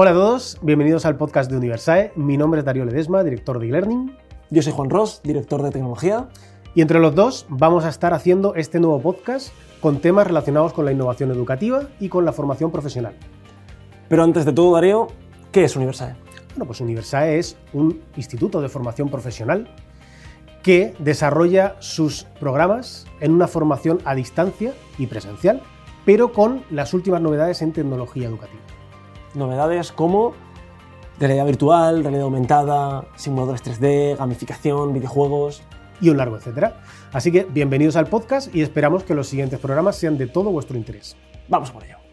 Hola a todos, bienvenidos al podcast de Universae. Mi nombre es Darío Ledesma, director de e-learning. Yo soy Juan Ross, director de tecnología. Y entre los dos vamos a estar haciendo este nuevo podcast con temas relacionados con la innovación educativa y con la formación profesional. Pero antes de todo, Darío, ¿qué es Universae? Bueno, pues Universae es un instituto de formación profesional que desarrolla sus programas en una formación a distancia y presencial, pero con las últimas novedades en tecnología educativa. Novedades como realidad virtual, realidad aumentada, simuladores 3D, gamificación, videojuegos y un largo etcétera. Así que bienvenidos al podcast y esperamos que los siguientes programas sean de todo vuestro interés. Vamos por ello.